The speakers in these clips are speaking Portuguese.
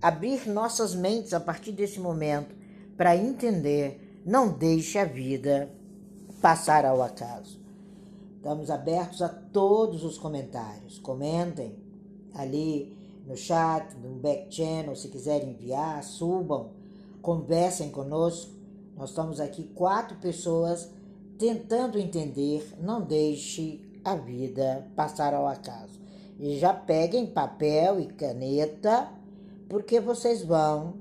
abrir nossas mentes a partir desse momento para entender, não deixe a vida passar ao acaso. Estamos abertos a todos os comentários. Comentem ali no chat, no back channel, se quiserem enviar, subam, conversem conosco. Nós estamos aqui quatro pessoas tentando entender, não deixe a vida passar ao acaso. E já peguem papel e caneta, porque vocês vão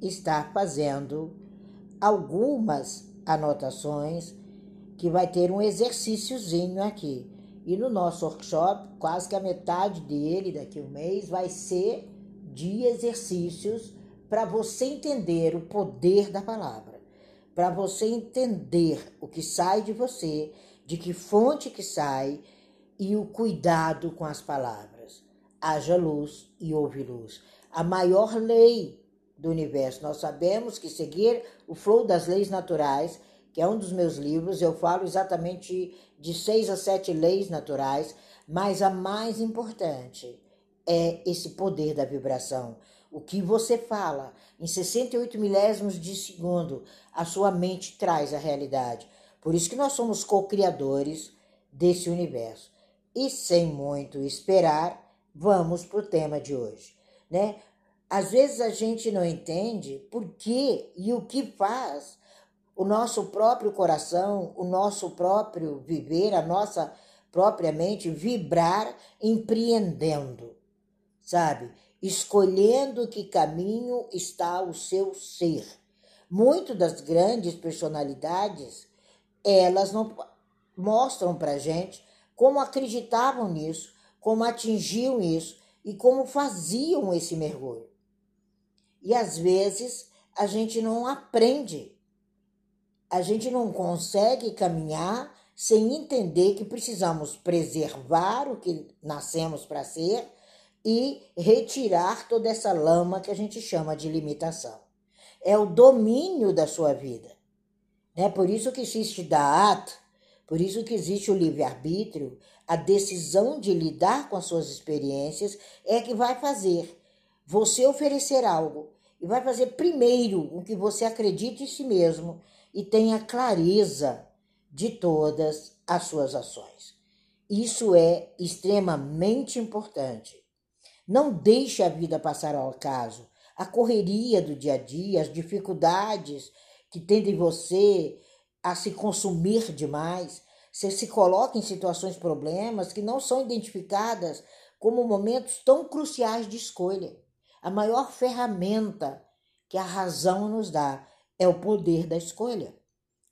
estar fazendo algumas anotações que vai ter um exercíciozinho aqui. E no nosso workshop, quase que a metade dele, daqui a um mês, vai ser de exercícios para você entender o poder da palavra, para você entender o que sai de você, de que fonte que sai e o cuidado com as palavras. Haja luz e houve luz. A maior lei do universo. Nós sabemos que seguir o flow das leis naturais que é um dos meus livros, eu falo exatamente de seis a sete leis naturais, mas a mais importante é esse poder da vibração. O que você fala em 68 milésimos de segundo, a sua mente traz a realidade. Por isso que nós somos co-criadores desse universo. E sem muito esperar, vamos para o tema de hoje, né? Às vezes a gente não entende por que e o que faz o nosso próprio coração, o nosso próprio viver, a nossa própria mente vibrar empreendendo, sabe? Escolhendo que caminho está o seu ser. Muito das grandes personalidades, elas não mostram para gente como acreditavam nisso, como atingiam isso e como faziam esse mergulho. E às vezes a gente não aprende a gente não consegue caminhar sem entender que precisamos preservar o que nascemos para ser e retirar toda essa lama que a gente chama de limitação. É o domínio da sua vida. Né? Por isso que existe Da'at, por isso que existe o livre-arbítrio, a decisão de lidar com as suas experiências é que vai fazer você oferecer algo e vai fazer primeiro o que você acredita em si mesmo e tenha clareza de todas as suas ações. Isso é extremamente importante. Não deixe a vida passar ao acaso. A correria do dia a dia, as dificuldades que tendem você a se consumir demais, você se coloca em situações, problemas que não são identificadas como momentos tão cruciais de escolha. A maior ferramenta que a razão nos dá é o poder da escolha.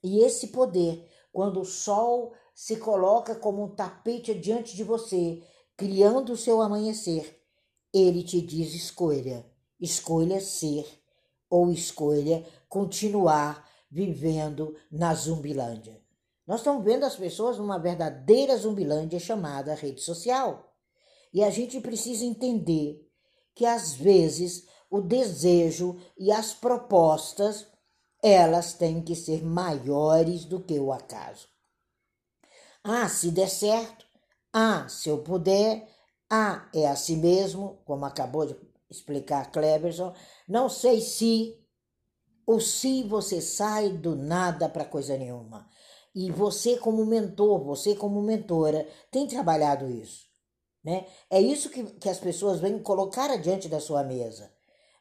E esse poder, quando o sol se coloca como um tapete diante de você, criando o seu amanhecer, ele te diz escolha. Escolha ser ou escolha continuar vivendo na Zumbilândia. Nós estamos vendo as pessoas numa verdadeira Zumbilândia chamada rede social. E a gente precisa entender que às vezes o desejo e as propostas, elas têm que ser maiores do que o acaso. Ah, se der certo, ah, se eu puder, ah, é assim mesmo, como acabou de explicar Cleberson, não sei se, ou se você sai do nada para coisa nenhuma. E você, como mentor, você, como mentora, tem trabalhado isso. Né? É isso que, que as pessoas vêm colocar adiante da sua mesa.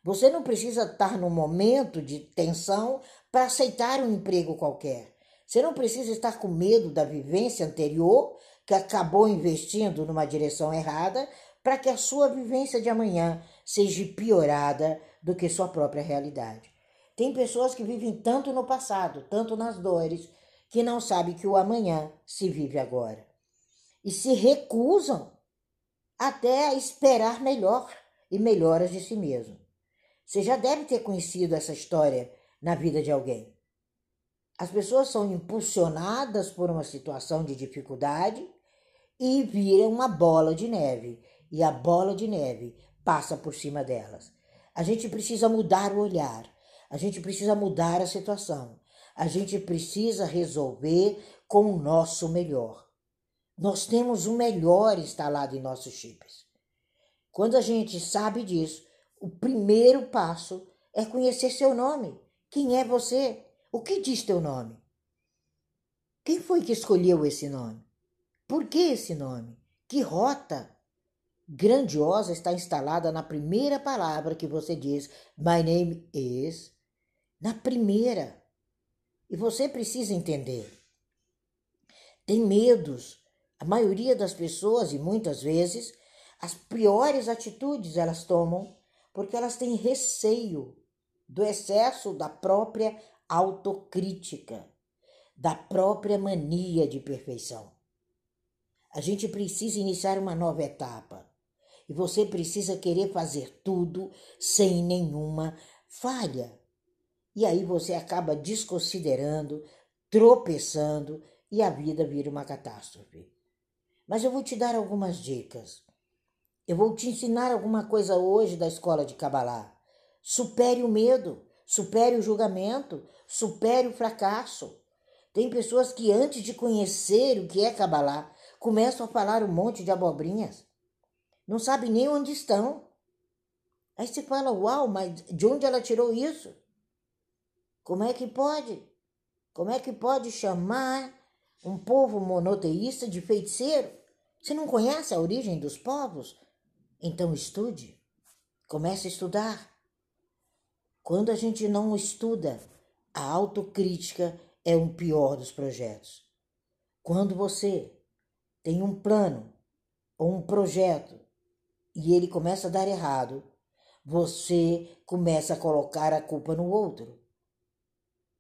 Você não precisa estar num momento de tensão para aceitar um emprego qualquer. Você não precisa estar com medo da vivência anterior, que acabou investindo numa direção errada, para que a sua vivência de amanhã seja piorada do que sua própria realidade. Tem pessoas que vivem tanto no passado, tanto nas dores, que não sabem que o amanhã se vive agora. E se recusam até a esperar melhor e melhoras de si mesmo. Você já deve ter conhecido essa história na vida de alguém. As pessoas são impulsionadas por uma situação de dificuldade e viram uma bola de neve, e a bola de neve passa por cima delas. A gente precisa mudar o olhar, a gente precisa mudar a situação, a gente precisa resolver com o nosso melhor. Nós temos o melhor instalado em nossos chips. Quando a gente sabe disso, o primeiro passo é conhecer seu nome. Quem é você? O que diz teu nome? Quem foi que escolheu esse nome? Por que esse nome? Que rota grandiosa está instalada na primeira palavra que você diz, My name is? Na primeira. E você precisa entender. Tem medos. A maioria das pessoas, e muitas vezes, as piores atitudes elas tomam porque elas têm receio do excesso da própria autocrítica, da própria mania de perfeição. A gente precisa iniciar uma nova etapa. E você precisa querer fazer tudo sem nenhuma falha. E aí você acaba desconsiderando, tropeçando e a vida vira uma catástrofe. Mas eu vou te dar algumas dicas. Eu vou te ensinar alguma coisa hoje da escola de Kabbalah. Supere o medo, supere o julgamento, supere o fracasso. Tem pessoas que antes de conhecer o que é Kabbalah, começam a falar um monte de abobrinhas. Não sabem nem onde estão. Aí você fala, uau, mas de onde ela tirou isso? Como é que pode? Como é que pode chamar um povo monoteísta de feiticeiro? Você não conhece a origem dos povos? Então estude. Comece a estudar. Quando a gente não estuda, a autocrítica é um pior dos projetos. Quando você tem um plano ou um projeto e ele começa a dar errado, você começa a colocar a culpa no outro.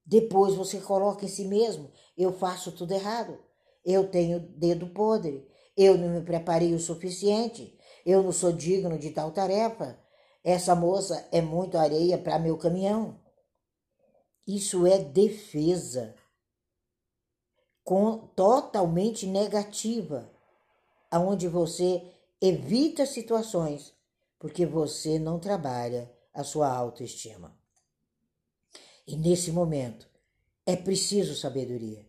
Depois você coloca em si mesmo: eu faço tudo errado, eu tenho dedo podre, eu não me preparei o suficiente, eu não sou digno de tal tarefa, essa moça é muito areia para meu caminhão. Isso é defesa com, totalmente negativa, aonde você evita situações porque você não trabalha a sua autoestima. E nesse momento é preciso sabedoria.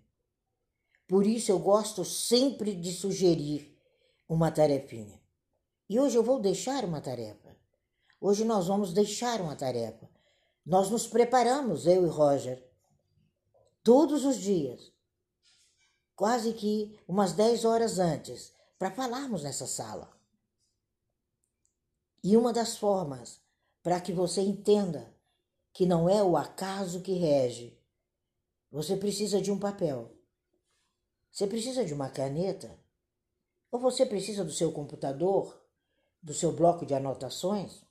Por isso eu gosto sempre de sugerir uma tarefinha. E hoje eu vou deixar uma tarefa. Hoje nós vamos deixar uma tarefa. Nós nos preparamos, eu e Roger, todos os dias, quase que umas 10 horas antes, para falarmos nessa sala. E uma das formas para que você entenda que não é o acaso que rege, você precisa de um papel. Você precisa de uma caneta? Ou você precisa do seu computador, do seu bloco de anotações?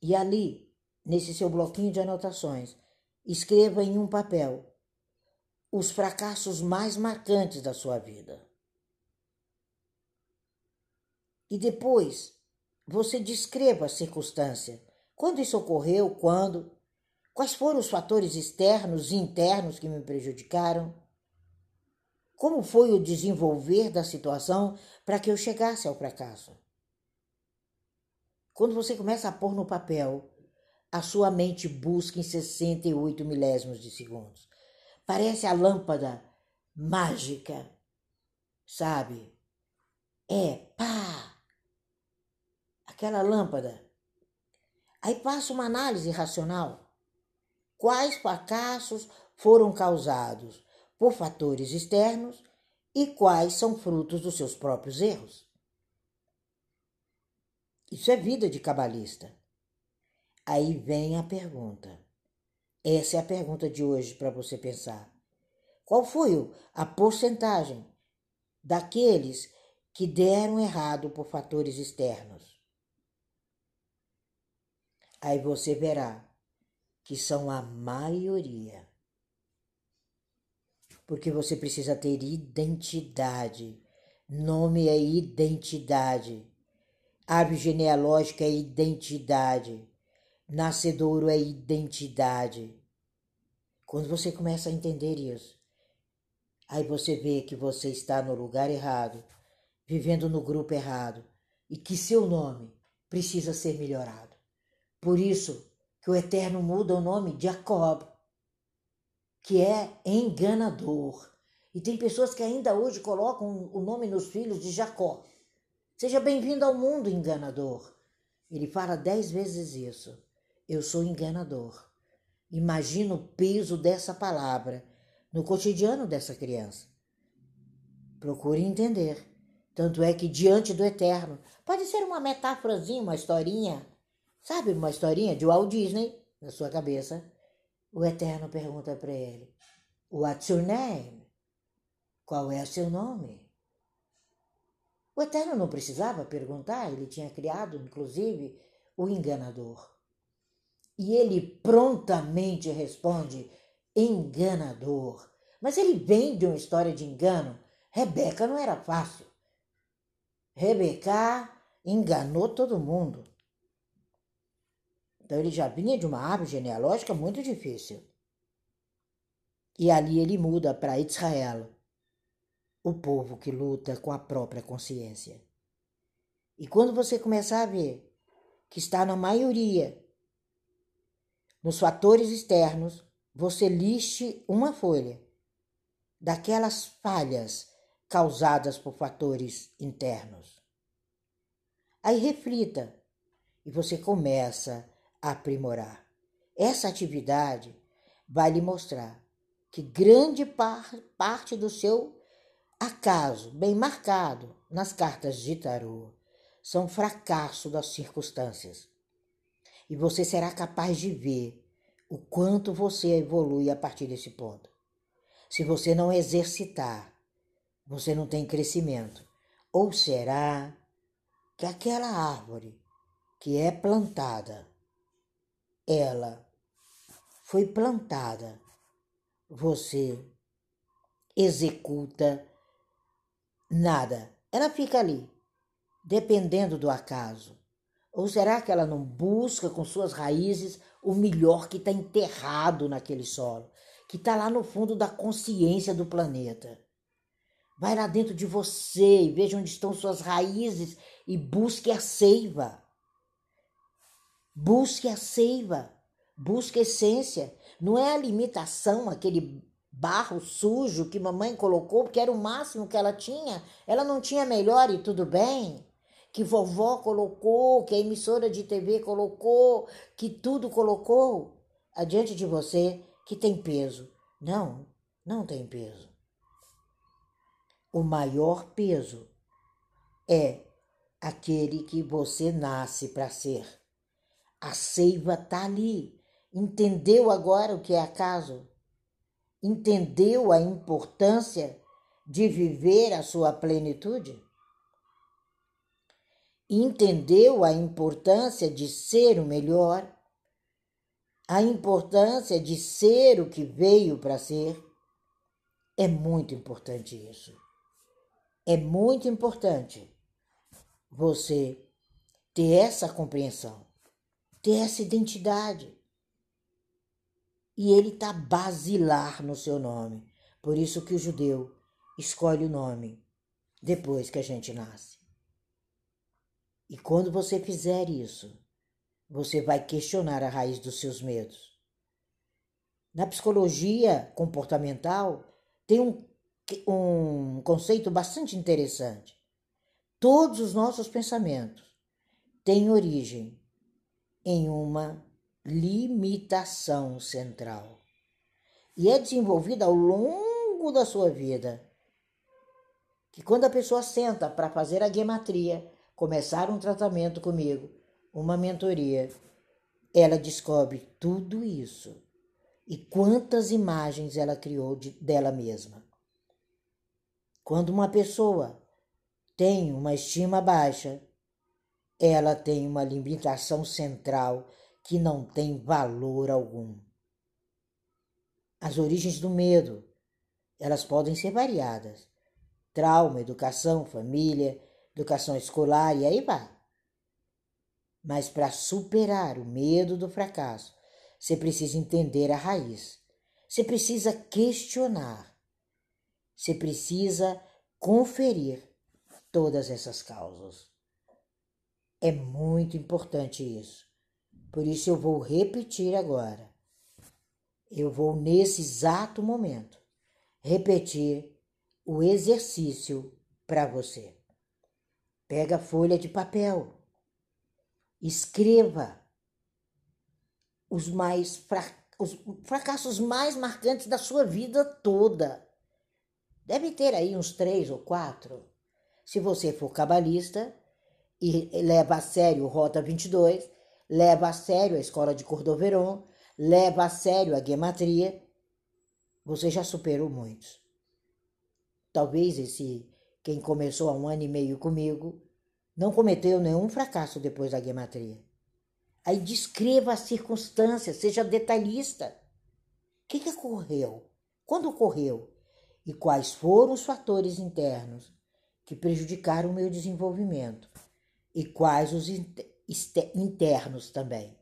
E ali, nesse seu bloquinho de anotações, escreva em um papel os fracassos mais marcantes da sua vida. E depois você descreva a circunstância. Quando isso ocorreu? Quando? Quais foram os fatores externos e internos que me prejudicaram? Como foi o desenvolver da situação para que eu chegasse ao fracasso? Quando você começa a pôr no papel, a sua mente busca em 68 milésimos de segundos. Parece a lâmpada mágica, sabe? É pá! Aquela lâmpada. Aí passa uma análise racional. Quais fracassos foram causados por fatores externos e quais são frutos dos seus próprios erros? Isso é vida de cabalista. Aí vem a pergunta. Essa é a pergunta de hoje para você pensar. Qual foi a porcentagem daqueles que deram errado por fatores externos? Aí você verá que são a maioria. Porque você precisa ter identidade. Nome é identidade. Árvore genealógica é identidade. Nascedouro é identidade. Quando você começa a entender isso, aí você vê que você está no lugar errado, vivendo no grupo errado e que seu nome precisa ser melhorado. Por isso que o Eterno muda o nome de Jacob, que é enganador. E tem pessoas que ainda hoje colocam o nome nos filhos de Jacó. Seja bem-vindo ao mundo enganador. Ele fala dez vezes isso. Eu sou enganador. Imagina o peso dessa palavra no cotidiano dessa criança. Procure entender. Tanto é que diante do eterno, pode ser uma metáforazinha, uma historinha, sabe, uma historinha de Walt Disney na sua cabeça. O eterno pergunta para ele: What's your name? Qual é seu nome? O Eterno não precisava perguntar, ele tinha criado, inclusive, o enganador. E ele prontamente responde: enganador. Mas ele vem de uma história de engano. Rebeca não era fácil. Rebeca enganou todo mundo. Então ele já vinha de uma árvore genealógica muito difícil. E ali ele muda para Israel o povo que luta com a própria consciência. E quando você começar a ver que está na maioria nos fatores externos, você liste uma folha daquelas falhas causadas por fatores internos. Aí reflita e você começa aprimorar. Essa atividade vai lhe mostrar que grande par parte do seu acaso bem marcado nas cartas de tarô são fracasso das circunstâncias. E você será capaz de ver o quanto você evolui a partir desse ponto. Se você não exercitar, você não tem crescimento. Ou será que aquela árvore que é plantada, ela foi plantada, você executa Nada. Ela fica ali, dependendo do acaso. Ou será que ela não busca com suas raízes o melhor que está enterrado naquele solo, que está lá no fundo da consciência do planeta? Vai lá dentro de você e veja onde estão suas raízes e busque a seiva. Busque a seiva, busque a essência. Não é a limitação, aquele barro sujo que mamãe colocou, porque era o máximo que ela tinha. Ela não tinha melhor e tudo bem. Que vovó colocou, que a emissora de TV colocou, que tudo colocou adiante de você que tem peso. Não, não tem peso. O maior peso é aquele que você nasce para ser. A seiva está ali. Entendeu agora o que é acaso? entendeu a importância de viver a sua plenitude? Entendeu a importância de ser o melhor? A importância de ser o que veio para ser? É muito importante isso. É muito importante você ter essa compreensão, essa identidade e ele está basilar no seu nome. Por isso que o judeu escolhe o nome depois que a gente nasce. E quando você fizer isso, você vai questionar a raiz dos seus medos. Na psicologia comportamental, tem um, um conceito bastante interessante. Todos os nossos pensamentos têm origem em uma limitação central. E é desenvolvida ao longo da sua vida. Que quando a pessoa senta para fazer a gematria, começar um tratamento comigo, uma mentoria, ela descobre tudo isso e quantas imagens ela criou de, dela mesma. Quando uma pessoa tem uma estima baixa, ela tem uma limitação central que não tem valor algum. As origens do medo, elas podem ser variadas. Trauma, educação, família, educação escolar e aí vai. Mas para superar o medo do fracasso, você precisa entender a raiz. Você precisa questionar. Você precisa conferir todas essas causas. É muito importante isso. Por isso eu vou repetir agora. Eu vou, nesse exato momento, repetir o exercício para você. Pega a folha de papel Escreva os mais os fracassos mais marcantes da sua vida toda. Deve ter aí uns três ou quatro. Se você for cabalista e leva a sério Rota 22, leva a sério a escola de Cordoveron, leva a sério a gematria, você já superou muitos. Talvez esse quem começou há um ano e meio comigo não cometeu nenhum fracasso depois da gematria. Aí descreva as circunstâncias, seja detalhista. O que, que ocorreu? Quando ocorreu? E quais foram os fatores internos que prejudicaram o meu desenvolvimento? E quais os internos também?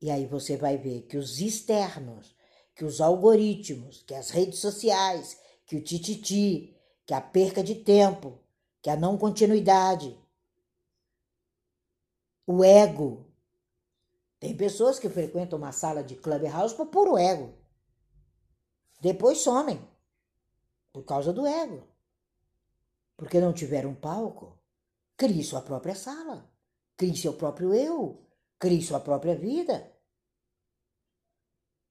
E aí você vai ver que os externos, que os algoritmos, que as redes sociais, que o tititi, que a perca de tempo, que a não continuidade, o ego. Tem pessoas que frequentam uma sala de clubhouse por puro ego. Depois somem por causa do ego. Porque não tiveram palco. Crie sua própria sala. Crie seu próprio eu. Crie sua própria vida.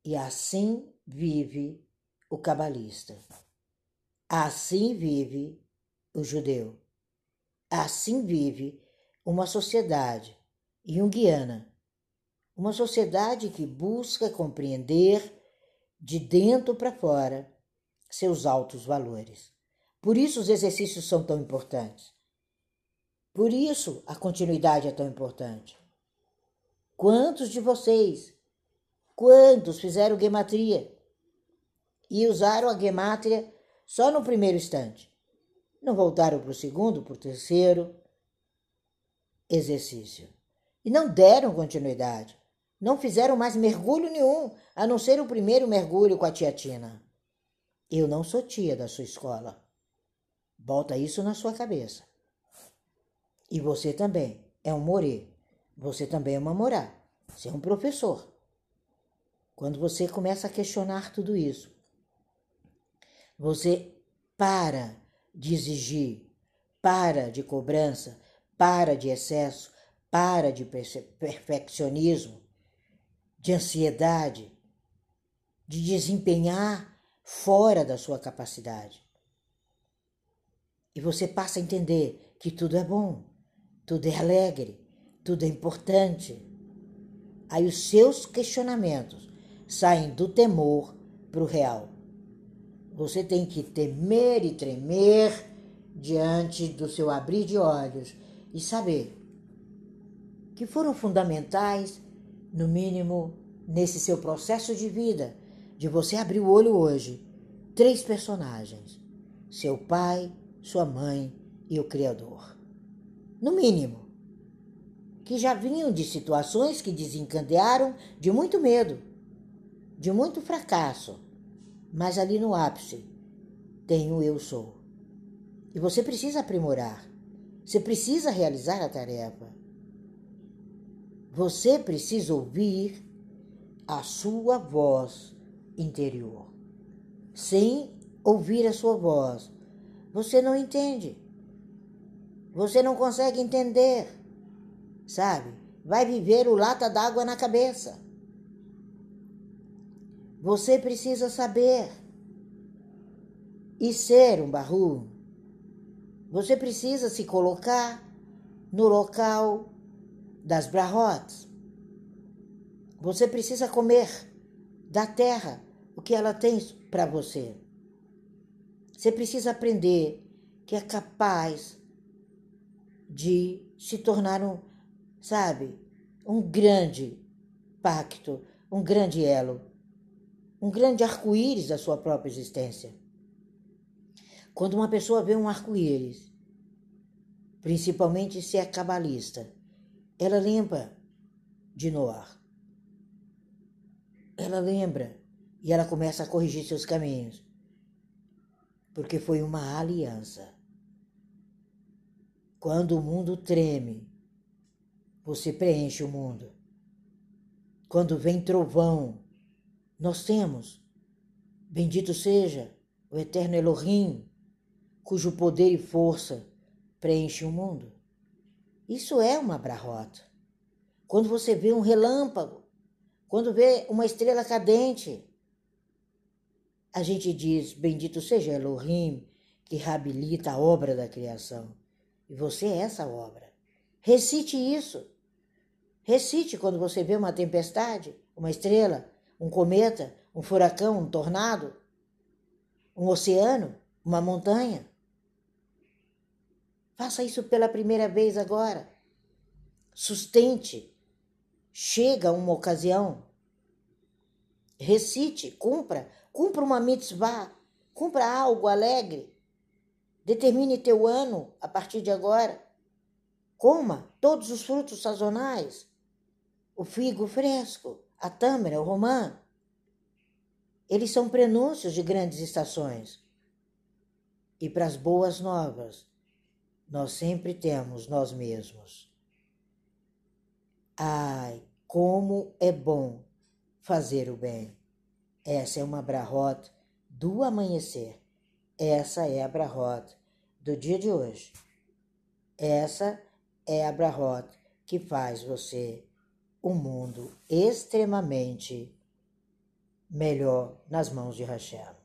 E assim vive o cabalista. Assim vive o judeu. Assim vive uma sociedade junguiana, uma sociedade que busca compreender de dentro para fora seus altos valores. Por isso os exercícios são tão importantes. Por isso a continuidade é tão importante. Quantos de vocês, quantos fizeram gematria e usaram a gematria só no primeiro instante? Não voltaram para o segundo, para o terceiro exercício. E não deram continuidade. Não fizeram mais mergulho nenhum, a não ser o primeiro mergulho com a tia Tina. Eu não sou tia da sua escola. Bota isso na sua cabeça. E você também é um morê. Você também é uma morá. Você é um professor. Quando você começa a questionar tudo isso, você para de exigir, para de cobrança, para de excesso, para de perfeccionismo, de ansiedade, de desempenhar fora da sua capacidade. E você passa a entender que tudo é bom, tudo é alegre, tudo é importante. Aí os seus questionamentos saem do temor para o real. Você tem que temer e tremer diante do seu abrir de olhos e saber que foram fundamentais, no mínimo, nesse seu processo de vida, de você abrir o olho hoje. Três personagens: seu pai, sua mãe e o Criador. No mínimo. Que já vinham de situações que desencadearam de muito medo, de muito fracasso mas ali no ápice tem o eu sou. E você precisa aprimorar. Você precisa realizar a tarefa. Você precisa ouvir a sua voz interior. Sem ouvir a sua voz, você não entende. Você não consegue entender. Sabe? Vai viver o lata d'água na cabeça. Você precisa saber e ser um barru. Você precisa se colocar no local das brahot. Você precisa comer da terra o que ela tem para você. Você precisa aprender que é capaz de se tornar um, sabe, um grande pacto, um grande elo um grande arco-íris da sua própria existência. Quando uma pessoa vê um arco-íris, principalmente se é cabalista, ela lembra de Noar. Ela lembra e ela começa a corrigir seus caminhos, porque foi uma aliança. Quando o mundo treme, você preenche o mundo. Quando vem trovão, nós temos, bendito seja o eterno Elohim, cujo poder e força preenche o mundo. Isso é uma brahota. Quando você vê um relâmpago, quando vê uma estrela cadente, a gente diz: Bendito seja Elohim, que reabilita a obra da criação. E você é essa obra. Recite isso. Recite quando você vê uma tempestade, uma estrela, um cometa, um furacão, um tornado, um oceano, uma montanha. Faça isso pela primeira vez agora. Sustente. Chega uma ocasião. Recite, cumpra, cumpra uma mitzvah, cumpra algo alegre. Determine teu ano a partir de agora. Coma todos os frutos sazonais. O figo fresco, a tâmara, o romã. Eles são prenúncios de grandes estações. E para as boas novas, nós sempre temos nós mesmos. Ai, como é bom fazer o bem. Essa é uma brahota do amanhecer. Essa é a brahota do dia de hoje. Essa é a brahota que faz você um mundo extremamente melhor nas mãos de Hashem.